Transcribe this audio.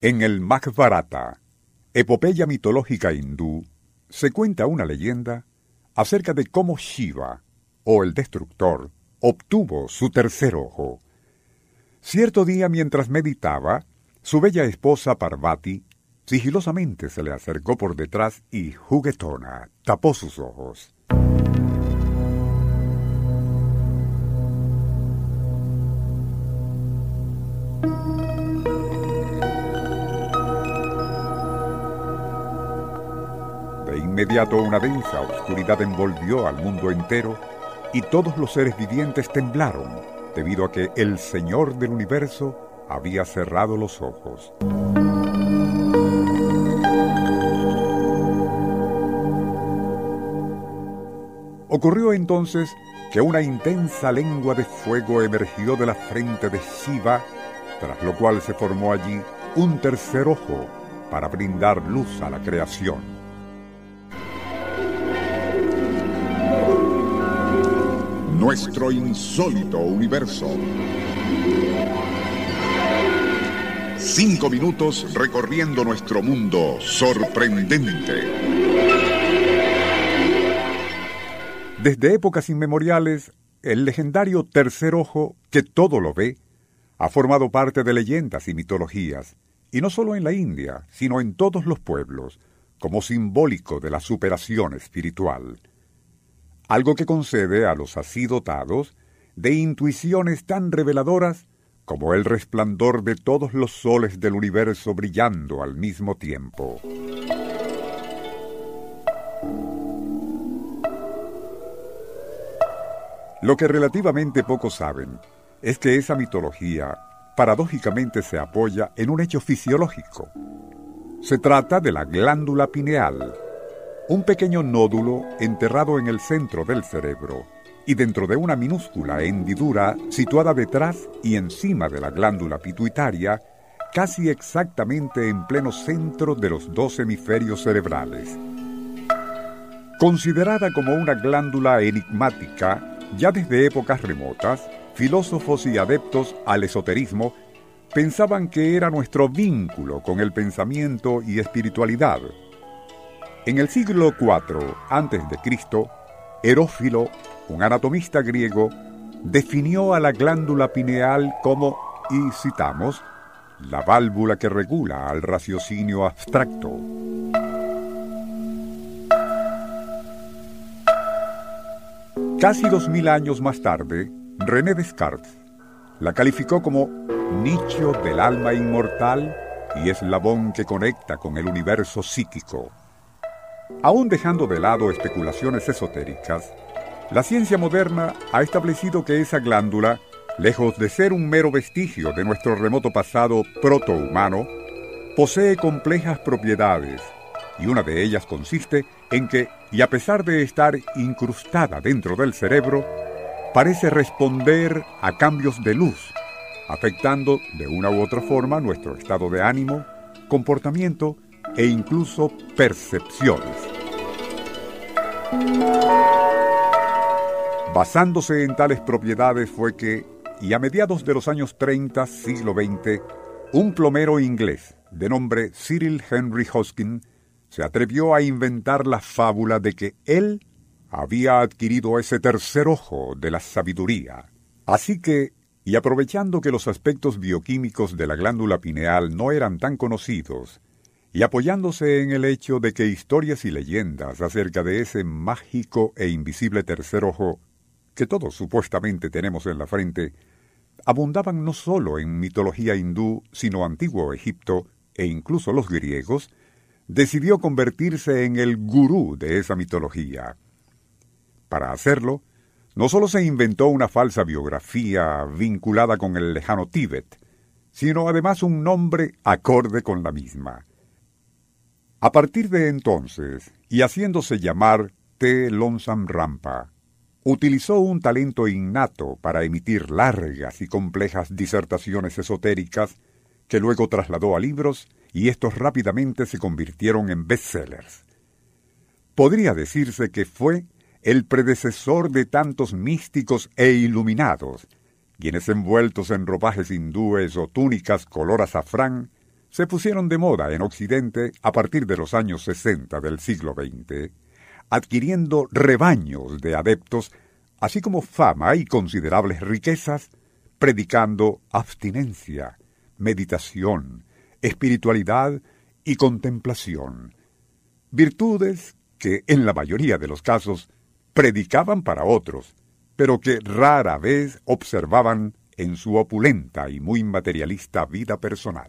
En el Mahabharata, epopeya mitológica hindú, se cuenta una leyenda acerca de cómo Shiva, o el destructor, obtuvo su tercer ojo. Cierto día mientras meditaba, su bella esposa Parvati sigilosamente se le acercó por detrás y juguetona tapó sus ojos. De inmediato una densa oscuridad envolvió al mundo entero y todos los seres vivientes temblaron debido a que el Señor del universo había cerrado los ojos. Ocurrió entonces que una intensa lengua de fuego emergió de la frente de Shiva, tras lo cual se formó allí un tercer ojo para brindar luz a la creación. Nuestro insólito universo. Cinco minutos recorriendo nuestro mundo sorprendente. Desde épocas inmemoriales, el legendario tercer ojo, que todo lo ve, ha formado parte de leyendas y mitologías, y no solo en la India, sino en todos los pueblos, como simbólico de la superación espiritual algo que concede a los así dotados de intuiciones tan reveladoras como el resplandor de todos los soles del universo brillando al mismo tiempo. Lo que relativamente pocos saben es que esa mitología paradójicamente se apoya en un hecho fisiológico. Se trata de la glándula pineal, un pequeño nódulo enterrado en el centro del cerebro y dentro de una minúscula hendidura situada detrás y encima de la glándula pituitaria, casi exactamente en pleno centro de los dos hemisferios cerebrales. Considerada como una glándula enigmática, ya desde épocas remotas, filósofos y adeptos al esoterismo pensaban que era nuestro vínculo con el pensamiento y espiritualidad, en el siglo IV a.C., Herófilo, un anatomista griego, definió a la glándula pineal como, y citamos, la válvula que regula al raciocinio abstracto. Casi dos mil años más tarde, René Descartes la calificó como nicho del alma inmortal y eslabón que conecta con el universo psíquico. Aún dejando de lado especulaciones esotéricas, la ciencia moderna ha establecido que esa glándula, lejos de ser un mero vestigio de nuestro remoto pasado protohumano, posee complejas propiedades, y una de ellas consiste en que, y a pesar de estar incrustada dentro del cerebro, parece responder a cambios de luz, afectando de una u otra forma nuestro estado de ánimo, comportamiento e incluso percepciones. Basándose en tales propiedades fue que, y a mediados de los años 30, siglo XX, un plomero inglés de nombre Cyril Henry Hoskin se atrevió a inventar la fábula de que él había adquirido ese tercer ojo de la sabiduría. Así que, y aprovechando que los aspectos bioquímicos de la glándula pineal no eran tan conocidos, y apoyándose en el hecho de que historias y leyendas acerca de ese mágico e invisible tercer ojo que todos supuestamente tenemos en la frente, abundaban no sólo en mitología hindú, sino antiguo Egipto e incluso los griegos, decidió convertirse en el gurú de esa mitología. Para hacerlo, no sólo se inventó una falsa biografía vinculada con el lejano Tíbet, sino además un nombre acorde con la misma. A partir de entonces, y haciéndose llamar T. Lonesome Rampa, utilizó un talento innato para emitir largas y complejas disertaciones esotéricas que luego trasladó a libros y estos rápidamente se convirtieron en bestsellers. Podría decirse que fue el predecesor de tantos místicos e iluminados, quienes envueltos en ropajes hindúes o túnicas color azafrán, se pusieron de moda en Occidente a partir de los años 60 del siglo XX, adquiriendo rebaños de adeptos, así como fama y considerables riquezas, predicando abstinencia, meditación, espiritualidad y contemplación, virtudes que en la mayoría de los casos predicaban para otros, pero que rara vez observaban en su opulenta y muy materialista vida personal.